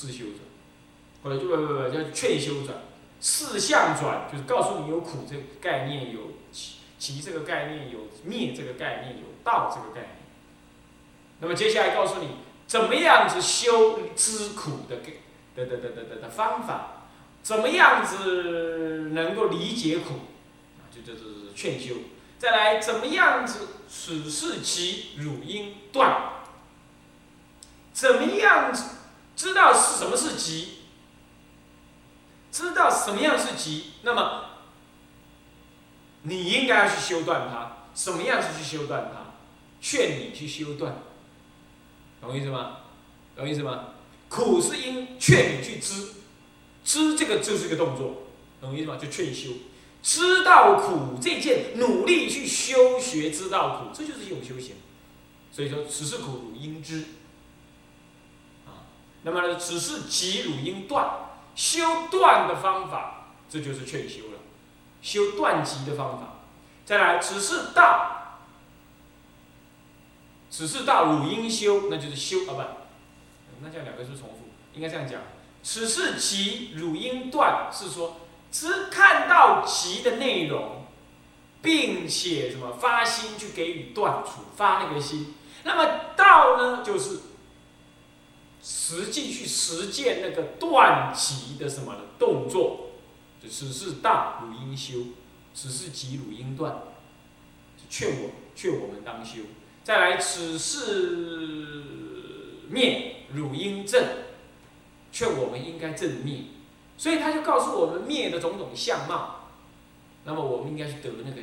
自修转，后来就不不不叫劝修转，四相转就是告诉你有苦这个概念，有其其这个概念，有灭这个概念，有道这个概念。那么接下来告诉你怎么样子修知苦的的的的的的的方法，怎么样子能够理解苦，啊，就就是劝修。再来怎么样子使事即汝应断，怎么样子知道是什么是急，知道什么样是急，那么你应该要去修断它。什么样子去修断它？劝你去修断，懂意思吗？懂意思吗？苦是因劝你去知，知这个就是一个动作，懂意思吗？就劝修。知道苦这件，努力去修学，知道苦，这就是一种修行。所以说，此是苦，应知。那么呢，只是急，汝应断。修断的方法，这就是劝修了。修断急的方法，再来，此是道，此是道，汝应修，那就是修啊，不，那这样两个是重复，应该这样讲。此是急，汝应断，是说。只看到急的内容，并且什么发心去给予断除，发那个心。那么道呢，就是实际去实践那个断极的什么的动作。就此是道，汝应修；此事急，汝应断。劝我，劝我们当修。再来，此事灭，汝应正。劝我们应该正灭。所以他就告诉我们灭的种种相貌，那么我们应该去得那个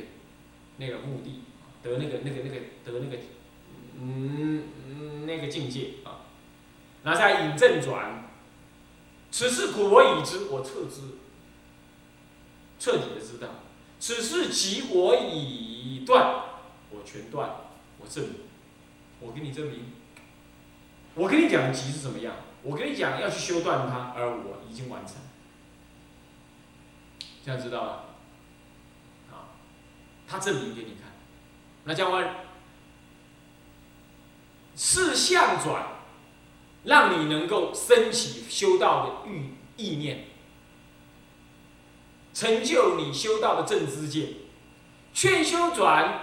那个目的，得那个那个那个得那个嗯那个境界。然后再引正转，此事苦我已知，我彻知，彻底的知道；此事即我已断，我全断，我证明，我给你证明，我跟你讲急是怎么样，我跟你讲要去修断它，而我已经完成。这样知道了，啊，他证明给你看，那将会四相转，让你能够升起修道的欲意念，成就你修道的正知见；劝修转，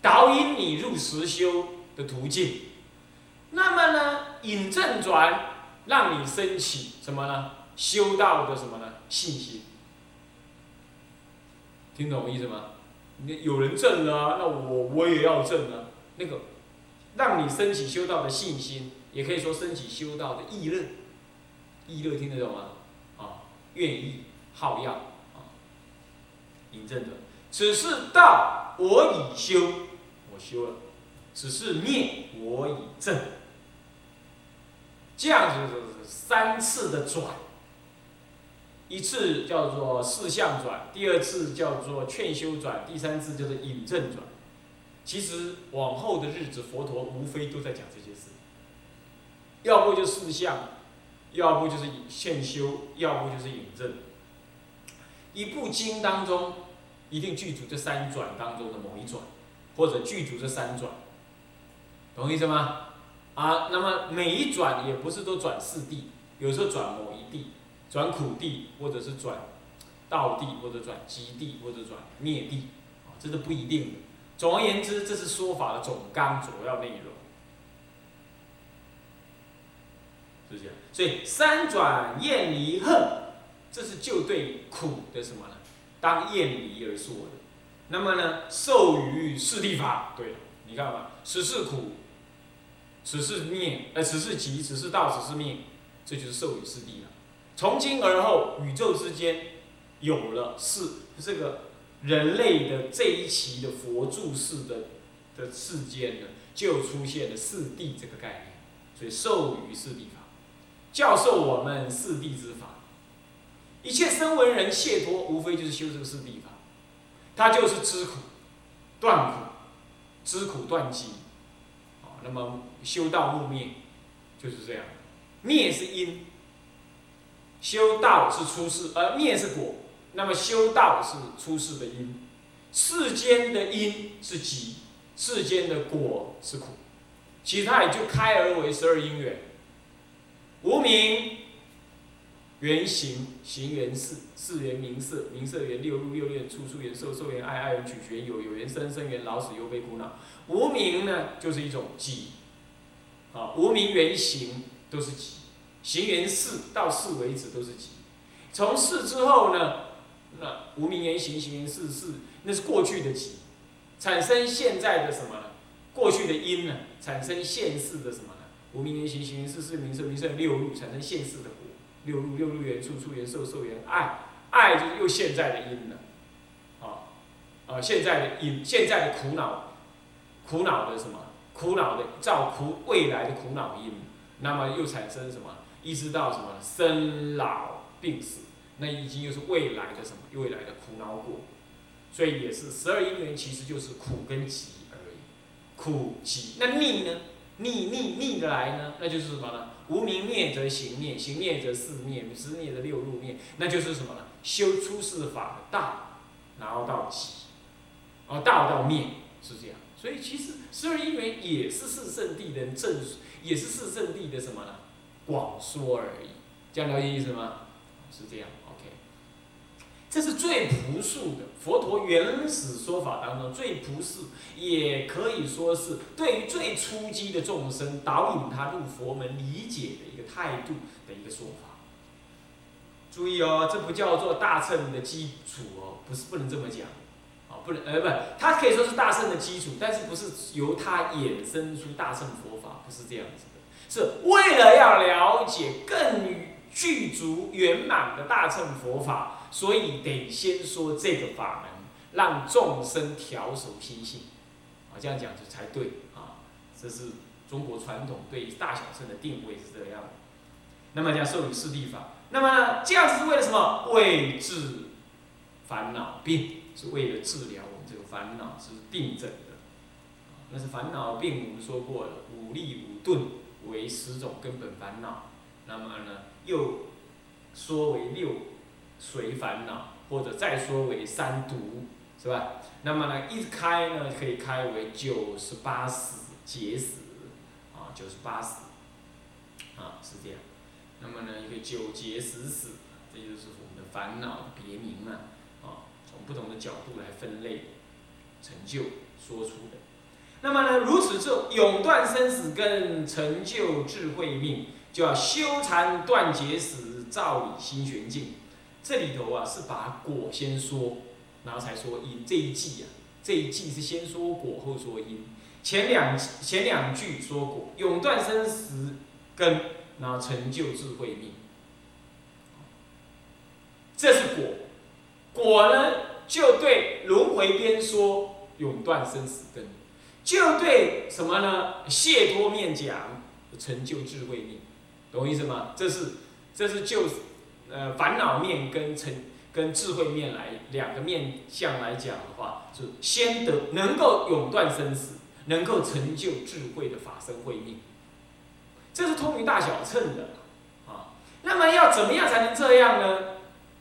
导引你入实修的途径。那么呢，引正转，让你升起什么呢？修道的什么呢？信心。听懂我意思吗？你有人证了，那我我也要证啊。那个，让你升起修道的信心，也可以说升起修道的意乐。意乐听得懂吗？啊，愿意好要啊，引证的。此是道，我已修，我修了；此是灭，我已证。这样子是三次的转。一次叫做四相转，第二次叫做劝修转，第三次叫做引证转。其实往后的日子，佛陀无非都在讲这些。要不就是四相，要不就是现修，要不就是引证。一部经当中，一定具足这三转当中的某一转，或者具足这三转，懂我意思吗？啊，那么每一转也不是都转四地，有时候转某一地。转苦地，或者是转道地，或者转极地，或者转灭地，啊，这是不一定的。总而言之，这是说法的总纲主要内容，是这样。所以三转厌离恨，这是就对苦的什么呢？当厌离而说的。那么呢，受于四谛法，对，你看吧，此是苦，此是灭，呃，此是集，此是道，此是灭，这就是受于四谛了。从今而后，宇宙之间有了四这个人类的这一期的佛住世的的世间呢，就出现了四谛这个概念。所以授予四谛法，教授我们四谛之法。一切声闻人解脱，无非就是修这个四谛法。他就是知苦、断苦、知苦断集。啊，那么修道木灭就是这样，灭是因。修道是出世，而灭是果。那么修道是出世的因，世间的因是集，世间的果是苦。其他也就开而为十二因缘。无名缘行，行缘事，事缘名色，名色缘六入，六入缘处，处缘受，受缘爱，爱缘取，取缘有，有缘生，生缘老死，忧悲苦恼。无名呢，就是一种己，啊，无名缘行都是己，行缘事到事为止都是己。从事之后呢，那无名缘行，行缘事，事那是过去的己，产生现在的什么呢？过去的因呢，产生现世的什么呢？无名缘行，行缘事，名色，名色六入，产生现世的果。六入六入缘处处缘受受缘爱爱就是又现在的因了，啊啊现在的因现在的苦恼苦恼的什么？苦恼的造苦未来的苦恼因，那么又产生什么？一直到什么生老病死，那已经又是未来的什么未来的苦恼果，所以也是十二因缘其实就是苦跟集而已，苦集那逆呢？逆逆逆的来呢那就是什么呢？无名灭则行灭，行灭则事灭，事灭则六入灭，那就是什么呢？修出世法的道，然后到极，哦，道到灭是这样。所以其实十二因缘也是四圣地的正，也是四圣地的什么呢？广说而已。这样了解意思吗？是这样，OK。这是最朴素的佛陀原始说法当中最朴素，也可以说是对于最初级的众生导引他入佛门理解的一个态度的一个说法。注意哦，这不叫做大乘的基础哦，不是不能这么讲，啊，不能呃不，它可以说是大乘的基础，但是不是由它衍生出大乘佛法，不是这样子的，是为了要了解更具足圆满的大乘佛法。所以得先说这个法门，让众生调守心性，啊，这样讲就才对啊。这是中国传统对大小乘的定位是这样的。那么讲受与四谛法，那么这样子是为了什么？为治烦恼病，是为了治疗我们这个烦恼是病症的。那是烦恼病，我们说过了，五力五钝为十种根本烦恼。那么呢，又说为六。随烦恼，或者再说为三毒，是吧？那么呢，一开呢，可以开为九十八死劫死，啊，九十八死，啊，是这样。那么呢，一个九劫十死，这就是我们的烦恼别名了，啊，从不同的角度来分类，成就说出的。那么呢，如此就永断生死根，成就智慧命，就要修禅断结死，照理心玄境。这里头啊是把果先说，然后才说因。这一季啊，这一季是先说果后说因。前两前两句说果，永断生死根，然后成就智慧命。这是果，果呢就对轮回边说永断生死根，就对什么呢？谢多面讲成就智慧命，懂我意思吗？这是这是就。呃，烦恼面跟成跟智慧面来两个面相来讲的话，是先得能够永断生死，能够成就智慧的法身慧命，这是通于大小乘的啊。那么要怎么样才能这样呢？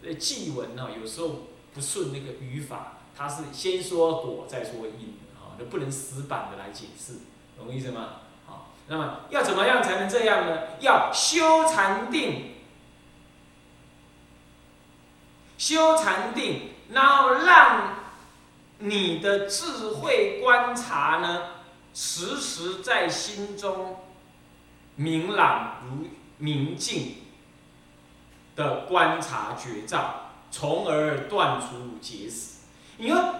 呃，记文呢有时候不顺那个语法，它是先说果再说因啊，那不能死板的来解释，懂意思吗？好，那么要怎么样才能这样呢？要修禅定。修禅定，然后让你的智慧观察呢，时时在心中明朗如明镜的观察觉照，从而断除结死。你说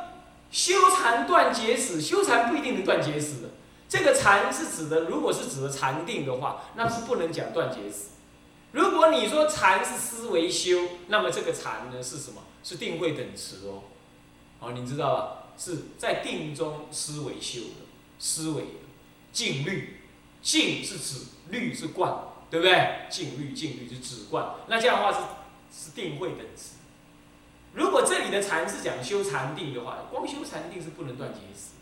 修禅断结死，修禅不一定能断结死的。这个禅是指的，如果是指的禅定的话，那是不能讲断结死。如果你说禅是思维修，那么这个禅呢是什么？是定慧等持哦，好，你知道吧？是在定中思维修的，思维的静虑，静是止，虑是观，对不对？静虑静虑是止观，那这样的话是是定慧等持。如果这里的禅是讲修禅定的话，光修禅定是不能断结死。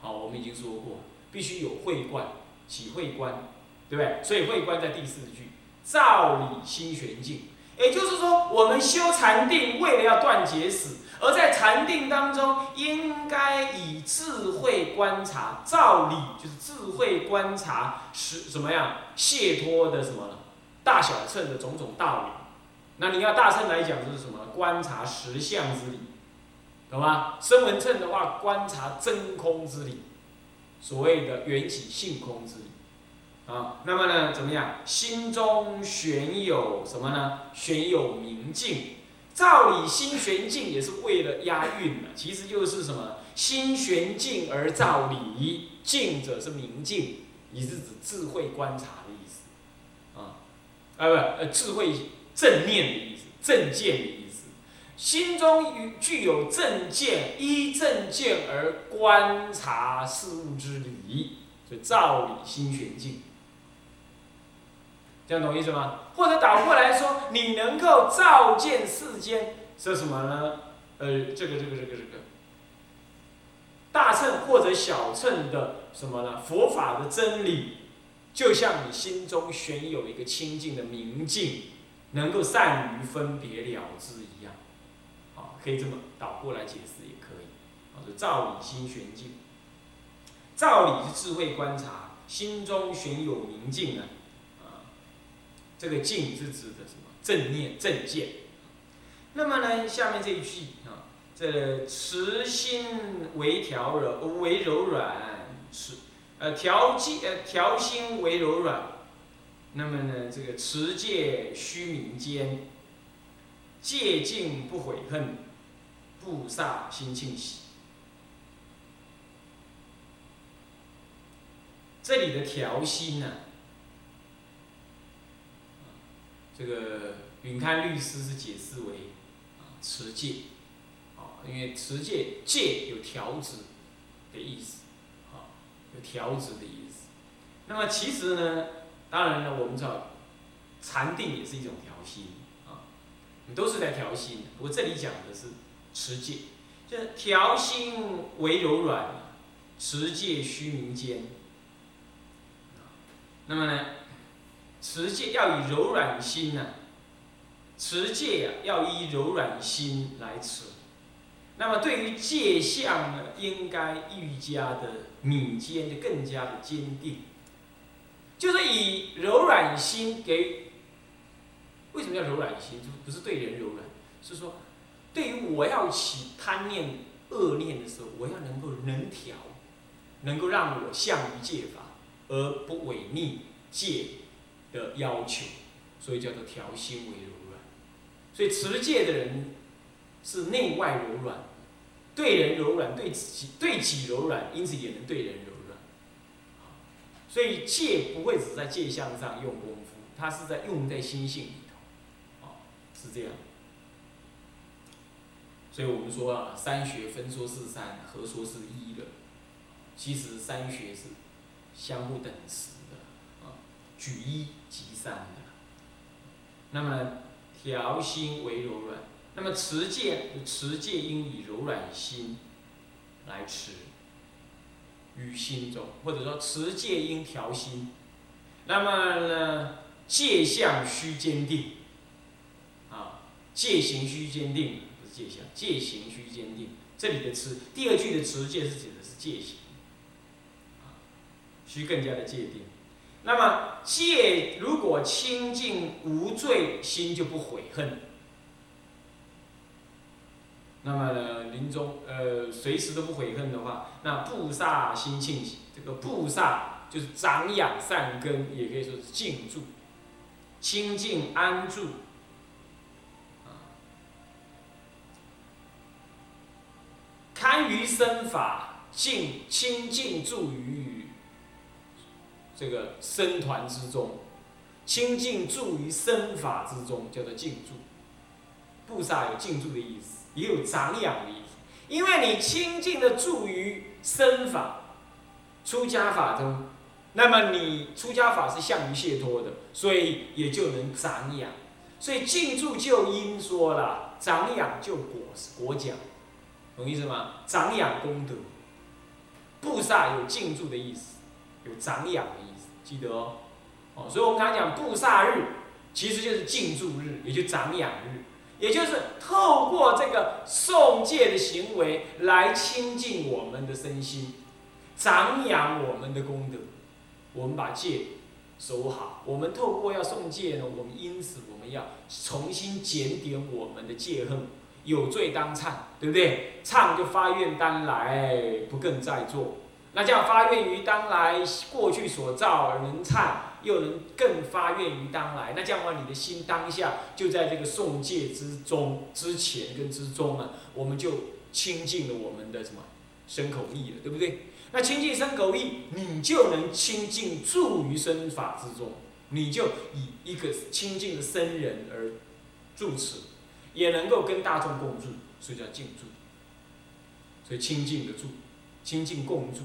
好，我们已经说过，必须有慧观，起慧观，对不对？所以慧观在第四句。照理心玄境，也就是说，我们修禅定，为了要断结死，而在禅定当中，应该以智慧观察，照理就是智慧观察是什么样，解脱的什么大小乘的种种道理，那你要大乘来讲就是什么？观察实相之理，懂吗？声闻乘的话，观察真空之理，所谓的缘起性空之理。啊，那么呢，怎么样？心中悬有什么呢？悬有明镜。照理心悬镜也是为了押韵的，其实就是什么？心悬镜而照理，镜者是明镜，也是指智慧观察的意思。啊，啊不，呃，智慧正念的意思，正见的意思。心中具有正见，依正见而观察事物之理，所以照理心悬镜。这样懂意思吗？或者倒过来说，你能够照见世间是什么呢？呃，这个这个这个这个大乘或者小乘的什么呢？佛法的真理，就像你心中悬有一个清净的明镜，能够善于分别了之一样。啊，可以这么倒过来解释也可以。啊，就照理心悬镜，照理是智慧观察，心中悬有明镜呢。这个静是指的什么？正念正见。那么呢，下面这一句啊，这持心为调柔为柔软，持呃调戒呃调心为柔软。那么呢，这个持戒须明间，戒静不悔恨，布萨心庆喜。这里的调心呢？这个允开律师是解释为啊持戒，啊，因为持戒戒有调止的意思，啊，有调止的意思。那么其实呢，当然呢，我们知道禅定也是一种调心，啊，都是在调心。不过这里讲的是持戒，就是调心为柔软，持戒须明坚。那么呢？持戒要以柔软心呢，持戒呀要以柔软心来持。那么对于戒相呢，应该愈加的敏坚，就更加的坚定。就是以柔软心给，为什么叫柔软心？就不是对人柔软，是说对于我要起贪念、恶念的时候，我要能够能调，能够让我向于戒法而不违逆戒。的要求，所以叫做调心为柔软。所以持戒的人是内外柔软，对人柔软，对己对己柔软，因此也能对人柔软。所以戒不会只在戒相上用功夫，它是在用在心性里头，啊，是这样。所以我们说啊，三学分说是三，合说是一的，其实三学是相互等持。举一即三的，那么调心为柔软，那么持戒持戒应以柔软心来持于心中，或者说持戒应调心，那么呢戒相须坚定，啊戒行须坚定，不是戒相，戒行须坚定。这里的持第二句的持戒是指的是戒行，啊需更加的界定。那么戒如果清净无罪，心就不悔恨。那么呢，临终呃随时都不悔恨的话，那布萨心庆喜，这个布萨就是长养善根，也可以说是静住、清净安住，啊，堪于身法，静清净住于。这个僧团之中，清净住于僧法之中，叫做静住。菩萨有静住的意思，也有长养的意思。因为你清净的住于僧法、出家法中，那么你出家法是向于解脱的，所以也就能长养。所以静住就因说了，长养就果果讲，懂意思吗？长养功德，菩萨有静住的意思，有长养的意。记得哦，哦，所以我们常讲布萨日，其实就是静住日，也就长养日，也就是透过这个诵戒的行为来亲近我们的身心，长养我们的功德。我们把戒守好。我们透过要送戒呢，我们因此我们要重新检点我们的戒恨，有罪当忏，对不对？忏就发愿当来不更再做。那这样发愿于当来，过去所造而能忏，又能更发愿于当来。那这样的话，你的心当下就在这个送戒之中、之前跟之中啊，我们就清净了我们的什么身口意了，对不对？那清净身口意，你就能清净住于身法之中，你就以一个清净的僧人而住持，也能够跟大众共住，所以叫净住。所以清净的住，清净共住。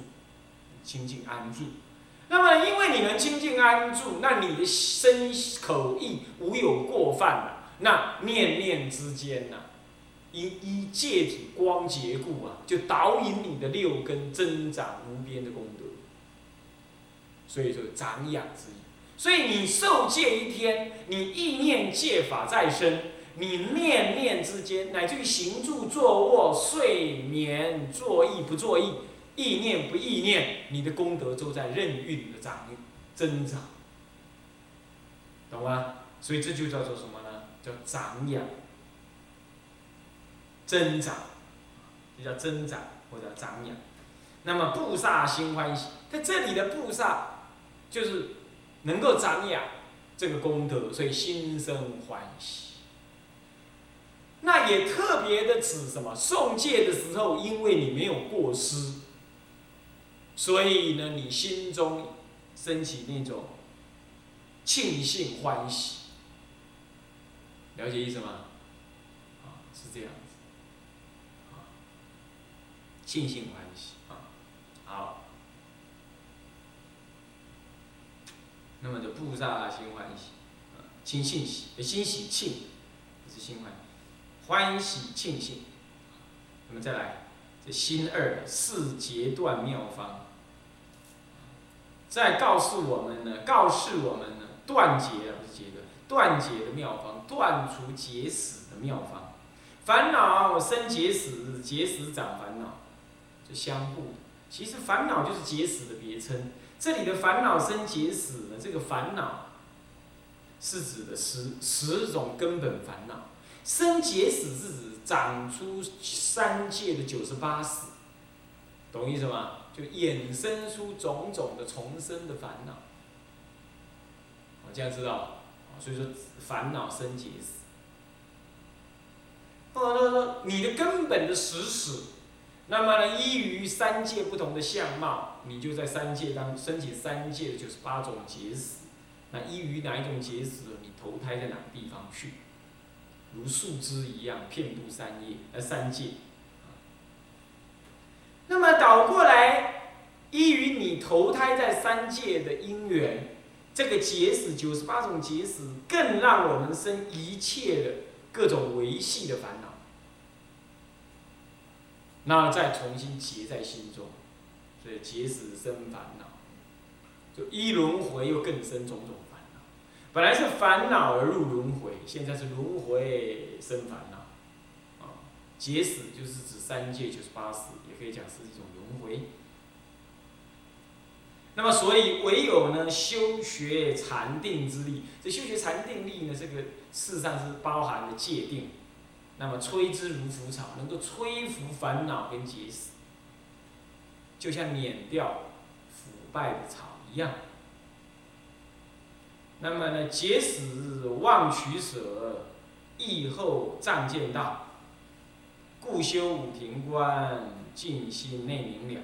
清净安住，那么因为你能清净安住，那你的身口意无有过犯了，那念念之间呐，因依戒体光洁故啊，就导引你的六根增长无边的功德，所以说长养之意。所以你受戒一天，你意念戒法在身，你念念之间，乃至于行住坐卧、睡眠、作意不作意。意念不意念，你的功德都在任运的长增长，懂吗？所以这就叫做什么呢？叫长养、增长，就叫增长或者长养。那么布萨心欢喜，在这里的布萨就是能够长养这个功德，所以心生欢喜。那也特别的指什么？送戒的时候，因为你没有过失。所以呢，你心中升起那种庆幸欢喜，了解意思吗？啊，是这样子，啊，庆幸欢喜。啊，好，那么就布萨心欢喜，啊，庆幸喜，心喜庆，不是心欢，欢喜庆幸，那么再来，这心二四节断妙方。在告诉我们呢，告示我们呢，断结不是结的，断结的妙方，断除结死的妙方。烦恼生结死，结死长烦恼，就相互的。其实烦恼就是结死的别称。这里的烦恼生结死呢，这个烦恼是指的十十种根本烦恼。生结死是指长出三界的九十八死，懂意思吗？就衍生出种种的重生的烦恼，我这样知道，所以说烦恼生结死。或者说你的根本的实死，那么呢，依于三界不同的相貌，你就在三界当升起三界的就是八种结死。那依于哪一种结死，你投胎在哪个地方去？如树枝一样遍布三叶，呃三界。那么倒过来，依于你投胎在三界的因缘，这个结死九十八种结死，更让我们生一切的各种维系的烦恼。那再重新结在心中，所以结死生烦恼，就一轮回又更生种种烦恼。本来是烦恼而入轮回，现在是轮回生烦恼。啊，结死就是指三界就是八死。也可以讲是一种轮回。那么，所以唯有呢修学禅定之力，这修学禅定力呢，这个事实上是包含了界定。那么，吹之如浮草，能够吹拂烦恼跟结死，就像碾掉腐败的草一样。那么呢，结死忘取舍，意后障见道，故修五庭观。静心内明了。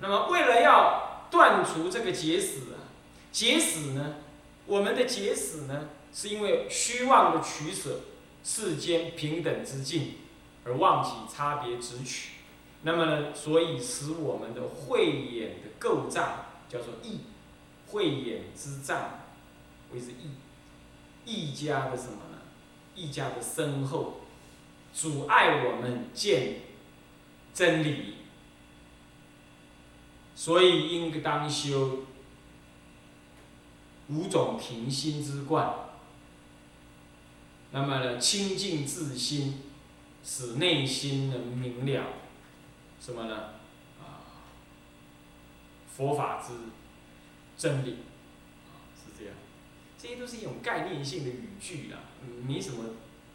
那么，为了要断除这个结死啊，结死呢，我们的结死呢，是因为虚妄的取舍，世间平等之境，而忘记差别之取。那么呢，所以使我们的慧眼的构障叫做意，慧眼之障为之意，意家的什么呢？意家的深厚，阻碍我们见。真理，所以应当修五种平心之观。那么呢，清净自心，使内心能明了什么呢？啊，佛法之真理，是这些都是一种概念性的语句啦，没什么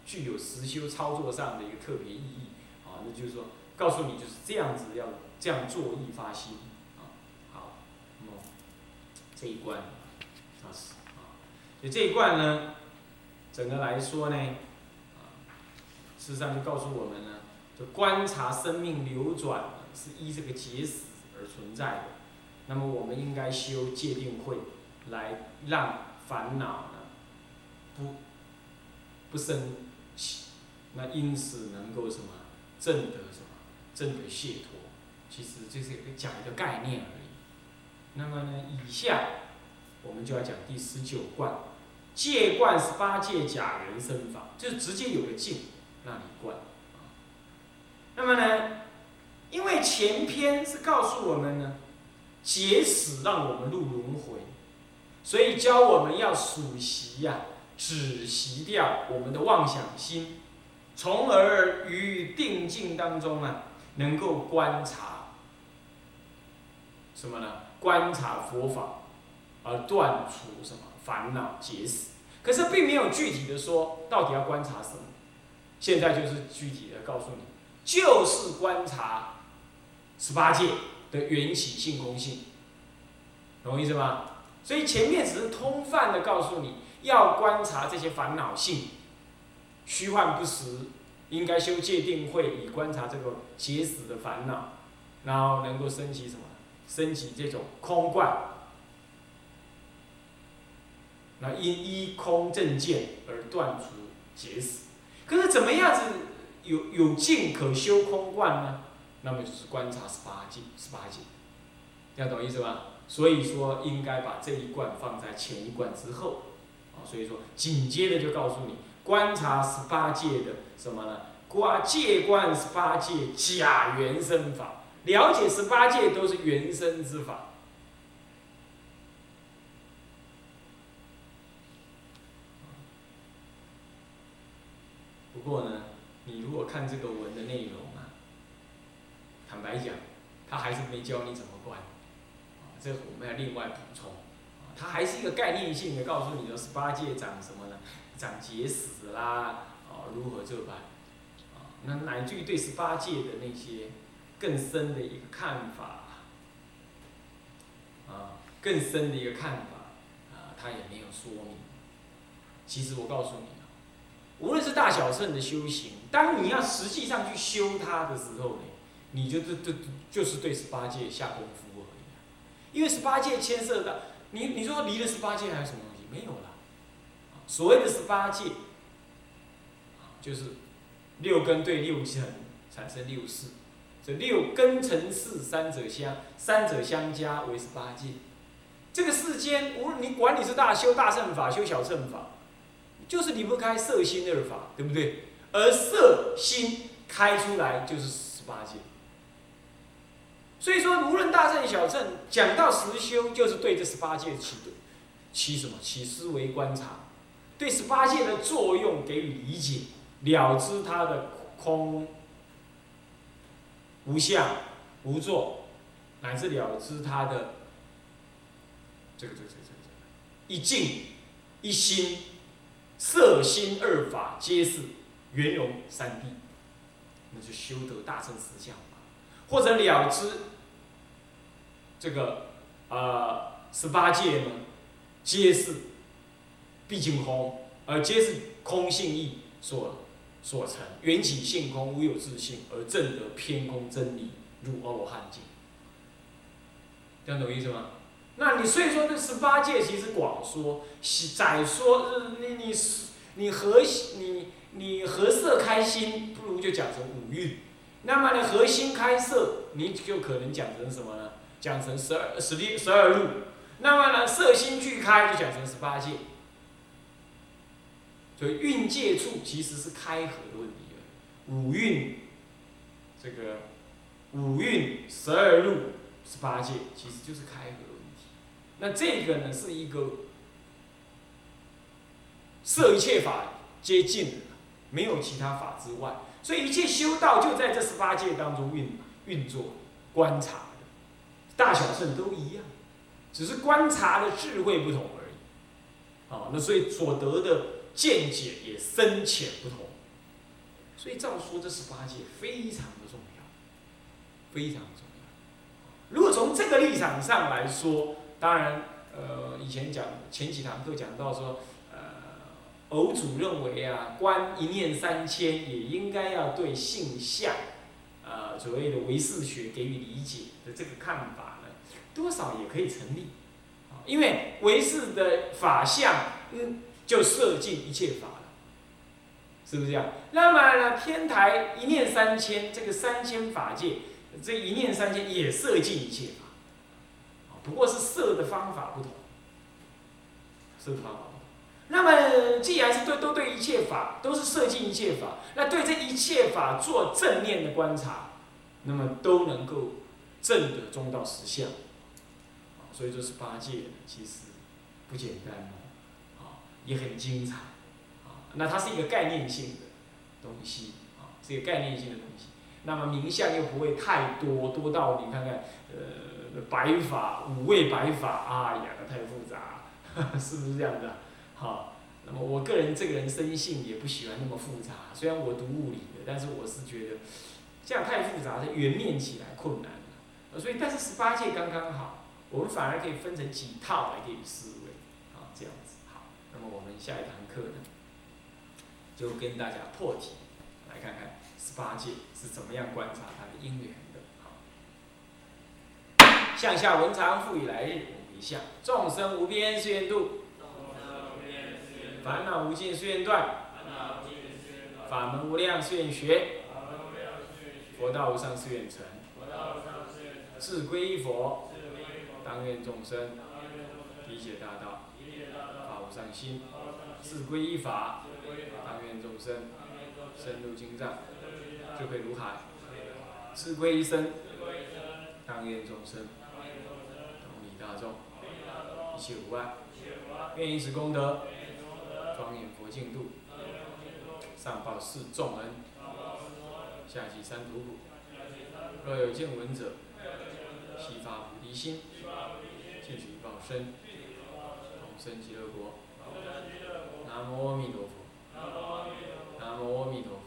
具有实修操作上的一个特别意义啊。那就是说，告诉你就是这样子要这样做意发心啊。好，那么这一关啊是啊，所以这一关呢，整个来说呢，啊，事实上就告诉我们呢，就观察生命流转是依这个结死而存在的。那么我们应该修戒定慧，来让烦恼呢不不生，那因此能够什么证得什么证得解脱，其实就是讲一个概念而已。那么呢，以下我们就要讲第十九观，戒观是八戒假人生法，就是直接有个戒让你观。那么呢，因为前篇是告诉我们呢。结死让我们入轮回，所以教我们要数习呀，止习掉我们的妄想心，从而于定境当中啊，能够观察什么呢？观察佛法，而断除什么烦恼结死。可是并没有具体的说到底要观察什么。现在就是具体的告诉你，就是观察十八界。的缘起性空性，懂我意思吗？所以前面只是通泛的告诉你要观察这些烦恼性，虚幻不实，应该修戒定慧以观察这个结死的烦恼，然后能够升起什么？升起这种空观，那因依空正见而断除结死。可是怎么样子有有境可修空观呢？那么就是观察十八界，十八界，这样懂意思吧？所以说应该把这一贯放在前一贯之后，啊，所以说紧接着就告诉你，观察十八界的什么呢？观界观十八界假原生法，了解十八界都是原生之法。不过呢，你如果看这个文的内容啊。坦白讲，他还是没教你怎么观，啊，这我们要另外补充，啊，他还是一个概念性的告诉你的十八界长什么呢？长结死啦，啊，如何这般，啊，那乃至于对十八戒的那些更深的一个看法，啊，更深的一个看法，啊，他也没有说明。其实我告诉你，无论是大小乘的修行，当你要实际上去修它的时候呢？你就这这就是对十八戒下功夫而已，因为十八戒牵涉到你，你说离了十八戒还有什么东西？没有了。所谓的十八界，就是六根对六尘产生六识，这六根尘事三者相，三者相加为十八界。这个世间，无论你管你是大修大乘法，修小乘法，就是离不开色心二法，对不对？而色心开出来就是十八界。所以说，无论大乘小乘，讲到实修，就是对这十八界起的起什么？起思维观察，对十八界的作用给予理解，了知它的空、无相、无作，乃至了知它的这个这个这个这个一境、一心、色心二法皆是圆融三谛，那就修得大乘实相。或者了知这个呃十八界呢，皆是毕竟空，而皆是空性意所所成，缘起性空，无有自性，而证得偏空真理，入阿罗汉境。这样懂意思吗？那你所以说这十八界其实广说，窄说，你你你和你你和色开心，不如就讲成五蕴。那么呢，核心开色，你就可能讲成什么呢？讲成十二、十六、十二路。那么呢，色心俱开，就讲成十八界。所以运界处其实是开合的问题五运，这个五运、十二路、十八界，其实就是开合的问题。那这个呢，是一个摄一切法接近的，没有其他法之外。所以一切修道就在这十八界当中运运作、观察的，大小圣都一样，只是观察的智慧不同而已。啊，那所以所得的见解也深浅不同。所以照说这十八戒非常的重要，非常重要。如果从这个立场上来说，当然，呃，以前讲前几堂课讲到说，呃，偶主认为啊，观一念三千也应该要对性相，呃，所谓的唯识学给予理解的这个看法呢，多少也可以成立，啊，因为唯识的法相，嗯，就摄尽一切法了。是不是这样？那么呢，天台一念三千，这个三千法界，这一念三千也摄尽一切法，不过是摄的方法不同，摄的方法不同。那么既然是对都对一切法都是摄尽一切法，那对这一切法做正念的观察，那么都能够正得中道实相。所以说是八戒其实不简单，也很精彩。啊那它是一个概念性的东西啊，是一个概念性的东西。那么名相又不会太多，多到你看看，呃，白法五味白法，哎呀，太复杂，是不是这样的？好，那么我个人这个人生性也不喜欢那么复杂。虽然我读物理的，但是我是觉得这样太复杂，圆面起来困难了。所以，但是十八届刚刚好，我们反而可以分成几套来给你思维，那么我们下一堂课呢？就跟大家破题，来看看十八戒是怎么样观察它的因缘的。好，向下文长复以来日，一向众生无边誓愿度，烦恼无尽誓愿断，法门无量誓愿学，佛道无上誓愿成，自归依佛，当愿众生。理解大道，法无上心，自归依法。当愿众生深入经藏，智慧如海，自归一生。当愿众生同理大众，一切无碍。愿以此功德，庄严佛净土，上报四重恩，下济三途苦。若有见闻者，悉发菩提心，尽取报身，生极乐国。南无阿弥陀佛。南无阿弥陀佛。